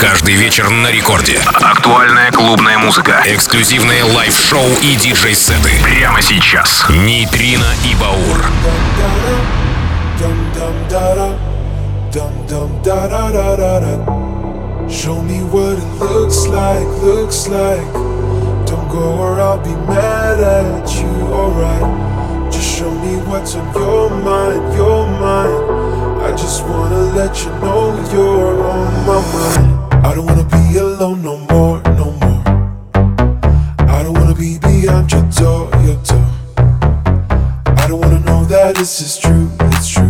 Каждый вечер на рекорде. Актуальная клубная музыка. Эксклюзивные лайв-шоу и диджей-сеты. Прямо сейчас. Нейтрино и Баур. Show me what it looks like, looks like. Don't go or I'll be mad at you, alright. Just show me what's on your mind, your mind. I just wanna let you know you're on my mind. I don't wanna be alone no more, no more. I don't wanna be beyond your door, your door. I don't wanna know that this is true, it's true.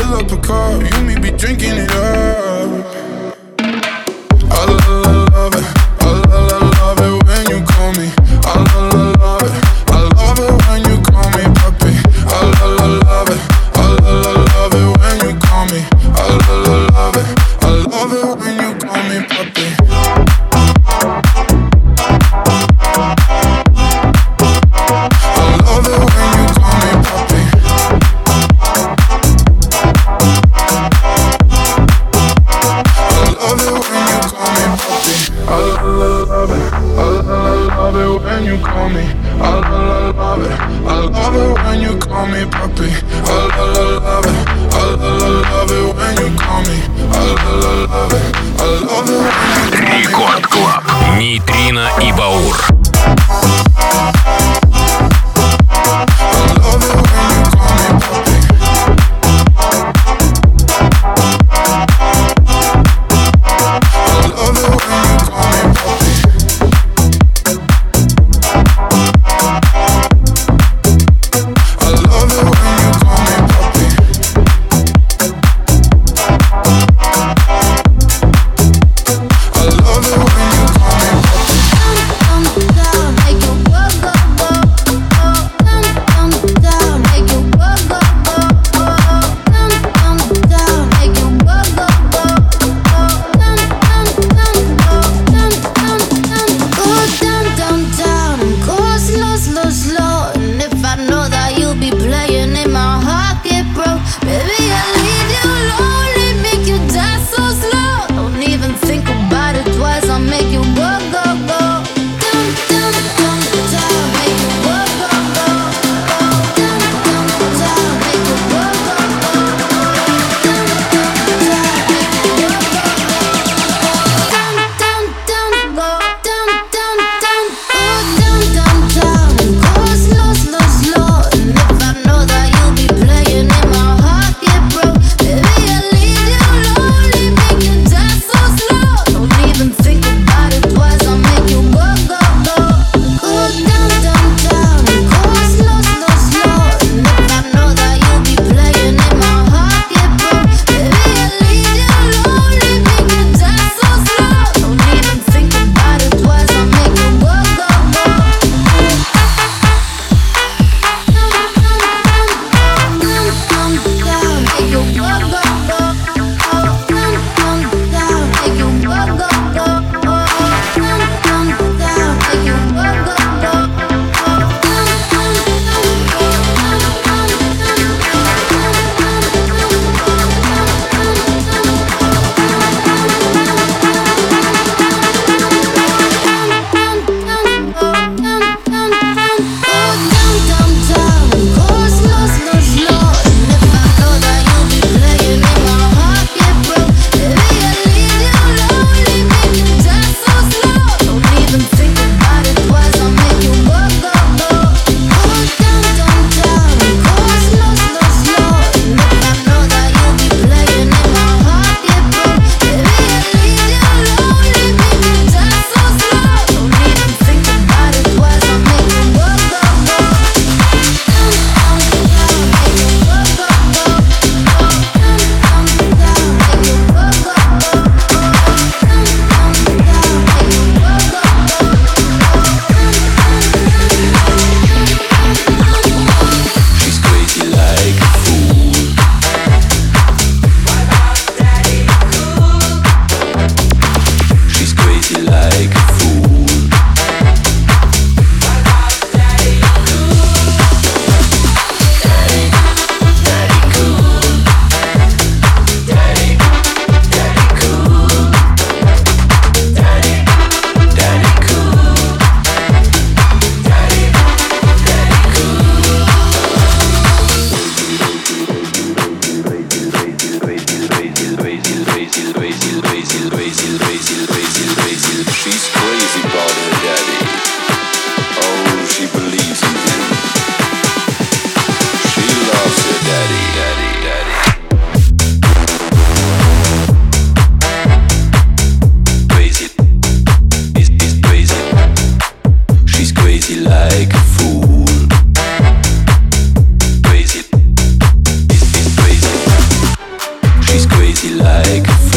fill up a car. You may be drinking it up. like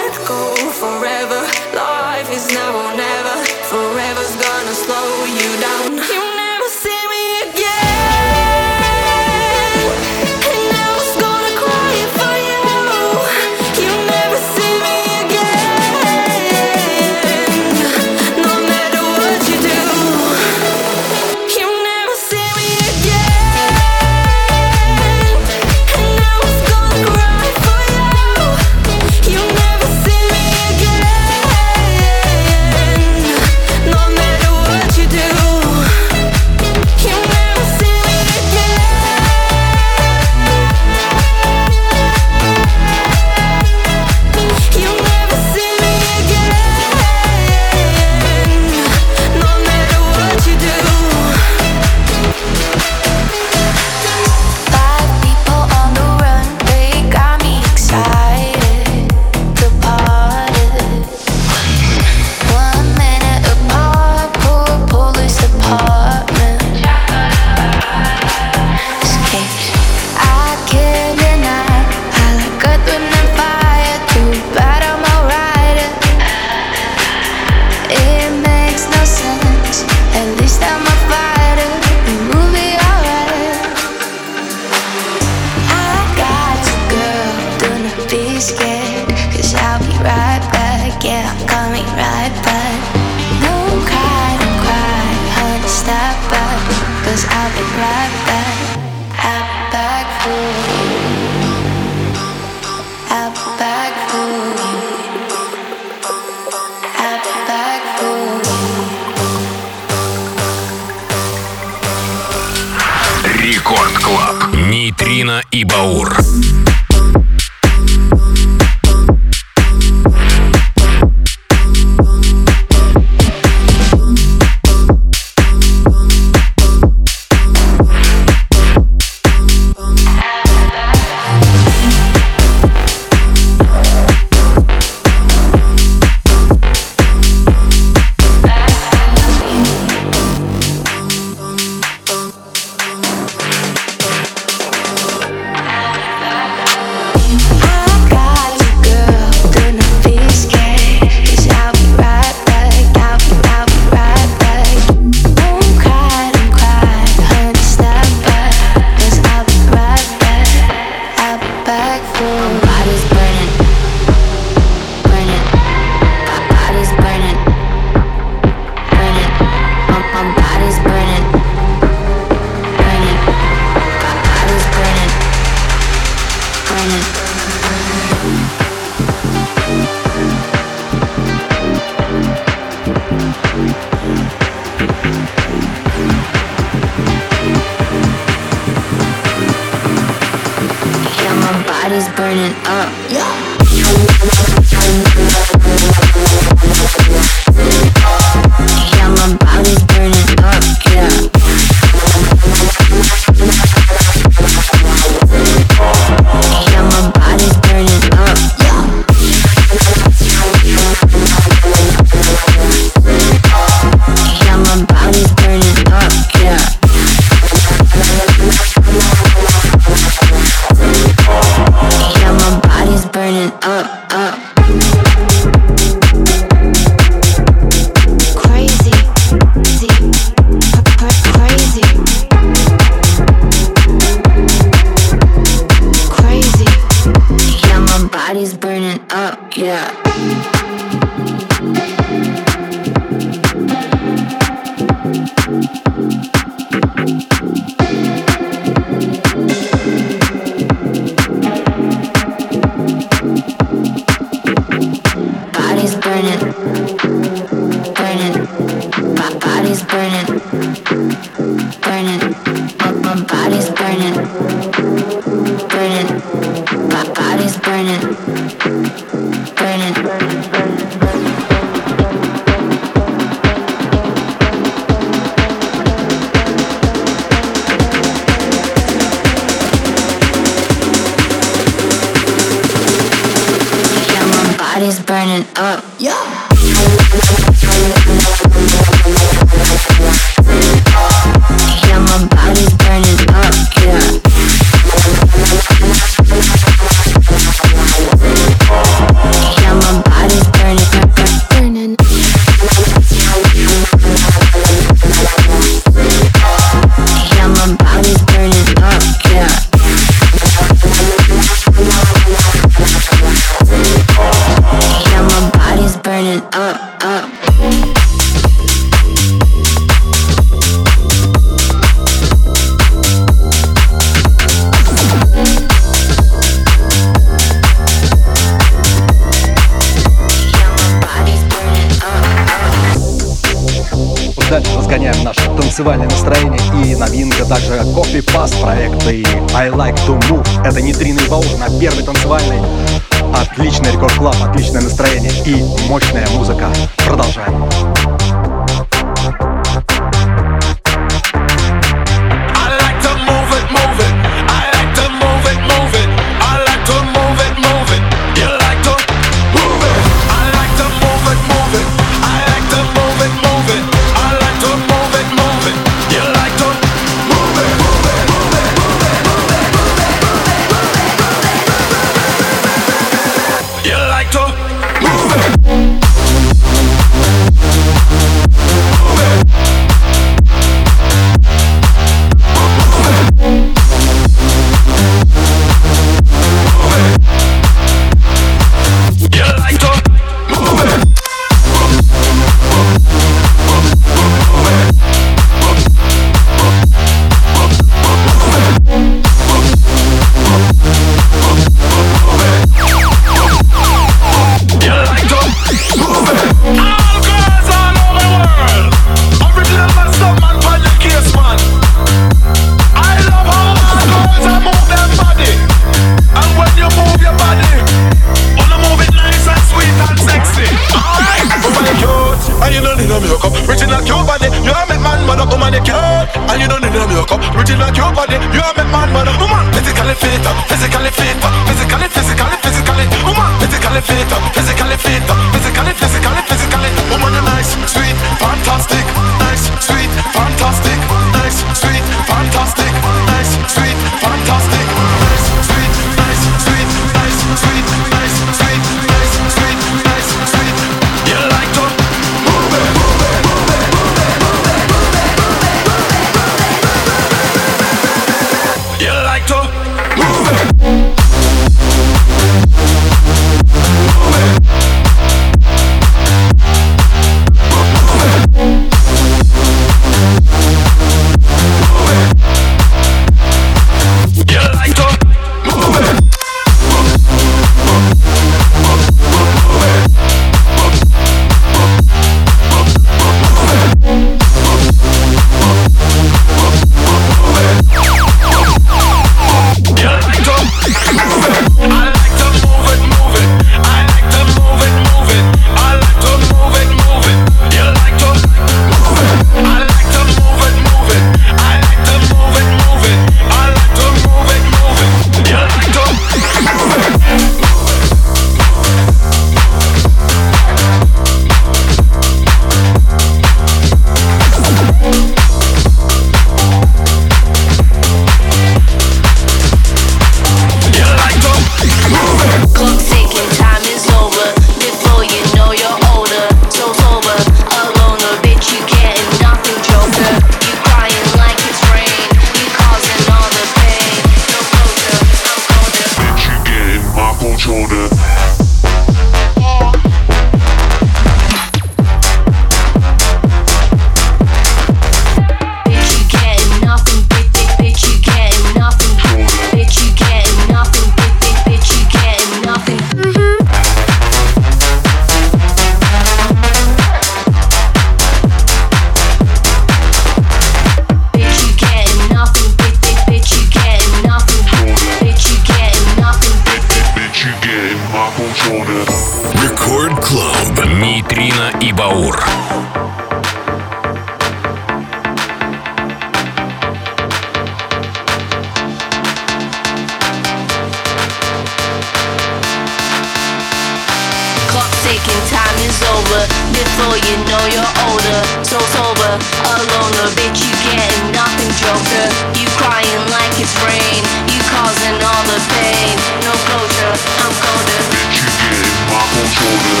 ticking, time is over. Before you know you're older, so sober, alone, a bitch, you getting nothing, joker. You crying like it's rain, you causing all the pain. No closure, I'm colder. Bitch, you getting my controller.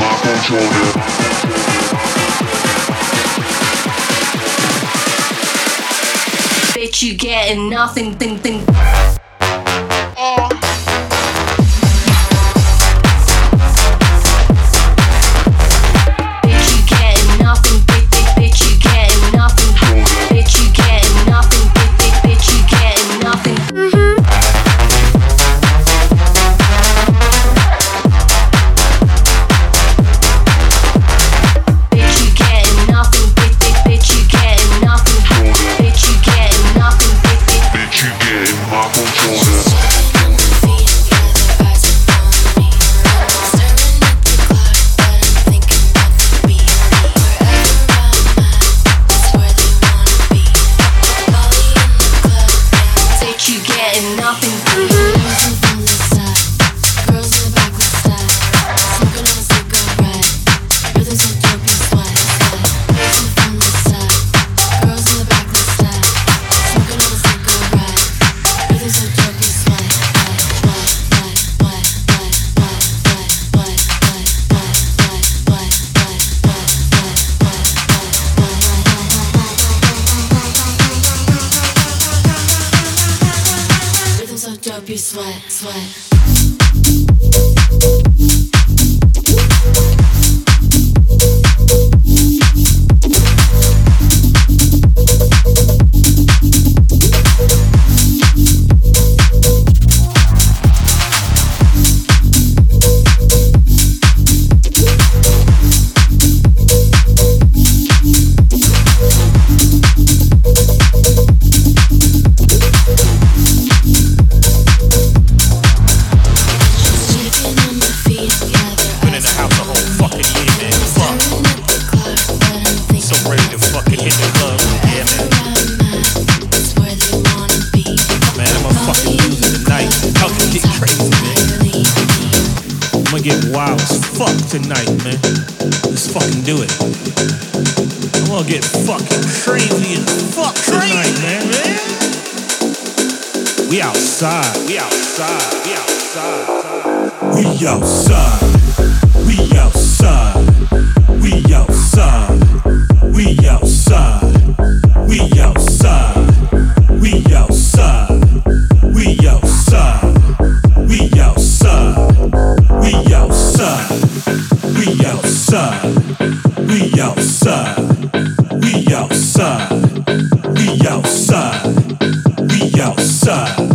My controller. you get and nothing, thing, thing. fucking man. Let's fucking do it. I'm gonna get fucking crazy and fuck tonight, man. man. We outside. We outside. We outside. We outside. We outside. We outside. We outside. outside. We outside. We outside. We outside.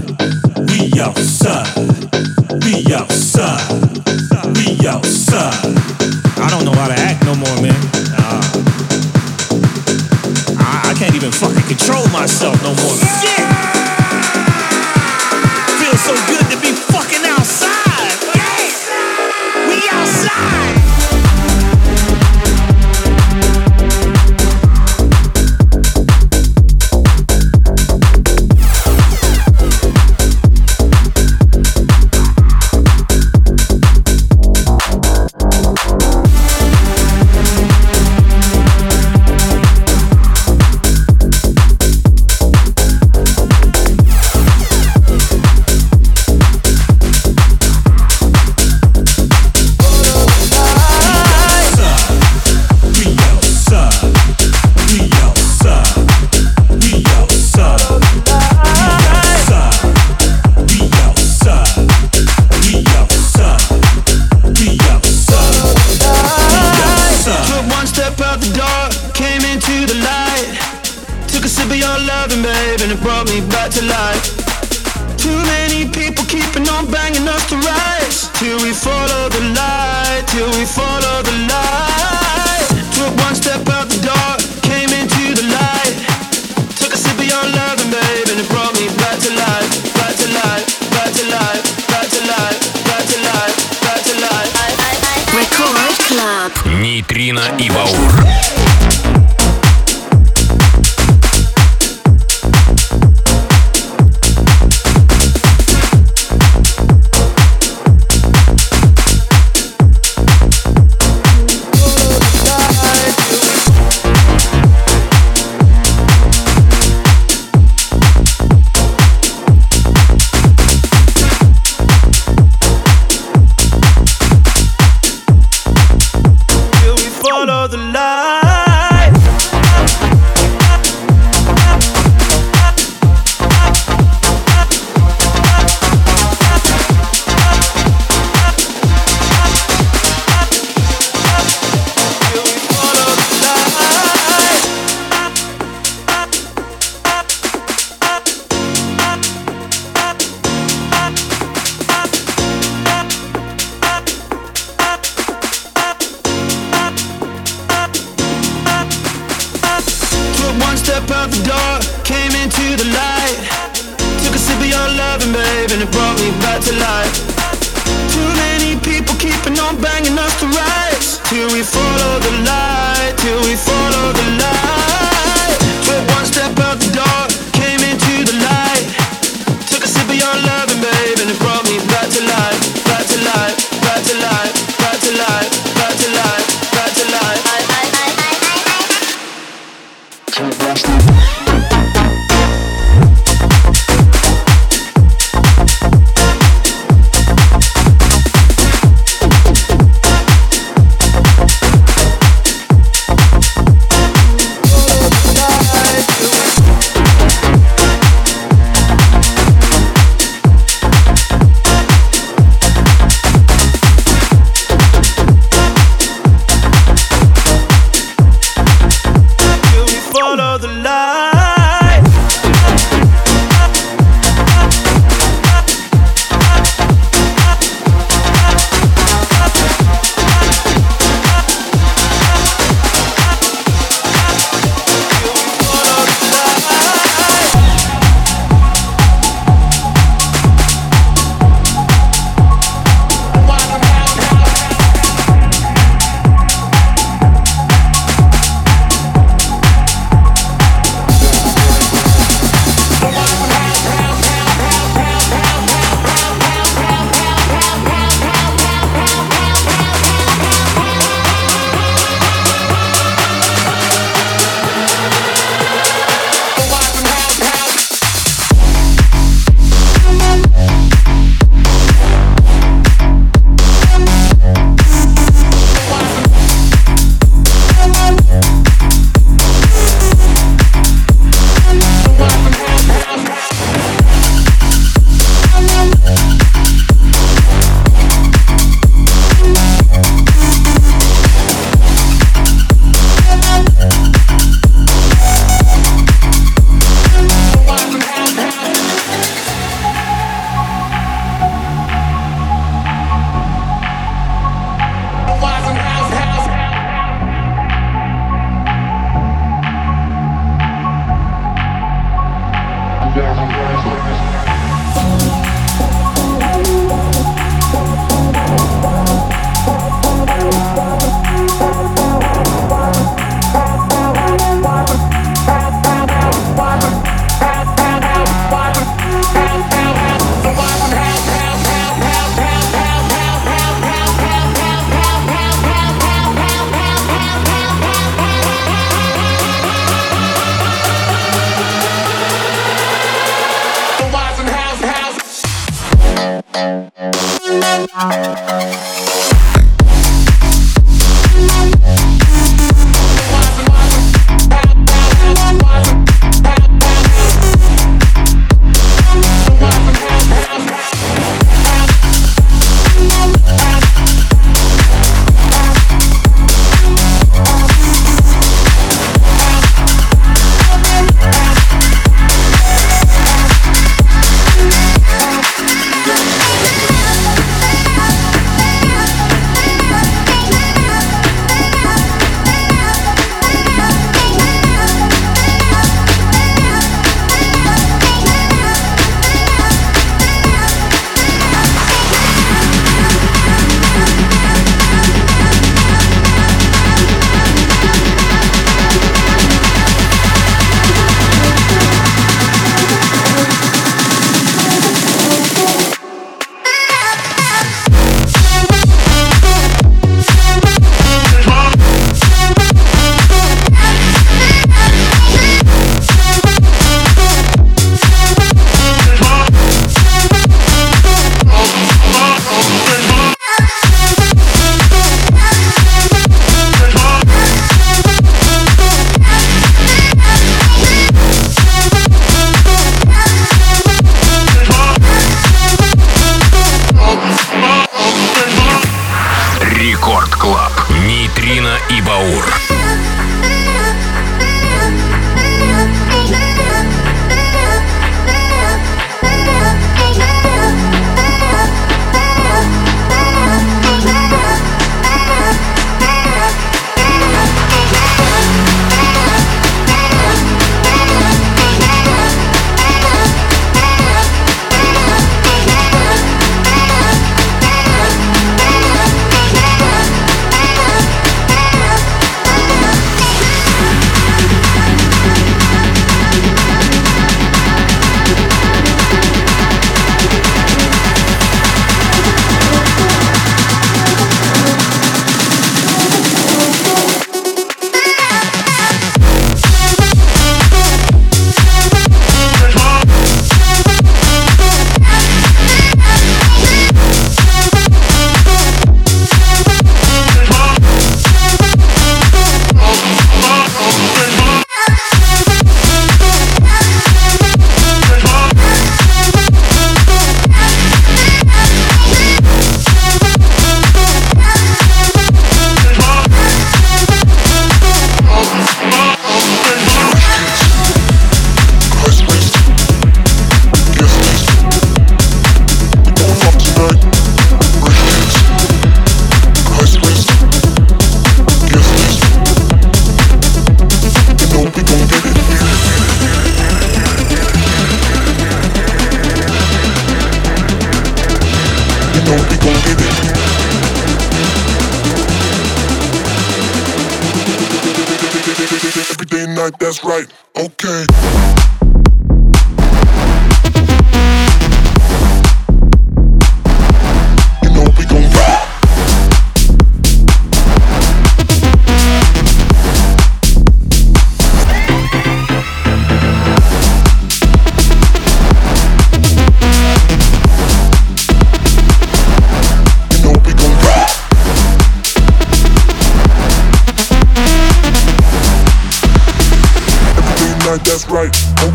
That's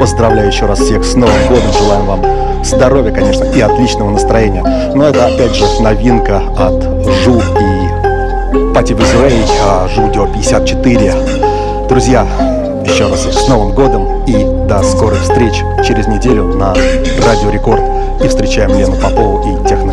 Поздравляю еще раз всех с Новым годом. Желаем вам здоровья, конечно, и отличного настроения. Но это, опять же, новинка от Жу и Пати Визрей, Жудио 54. Друзья, еще раз с Новым годом и до скорых встреч через неделю на Радио Рекорд. И встречаем Лену Попову и Техномикс.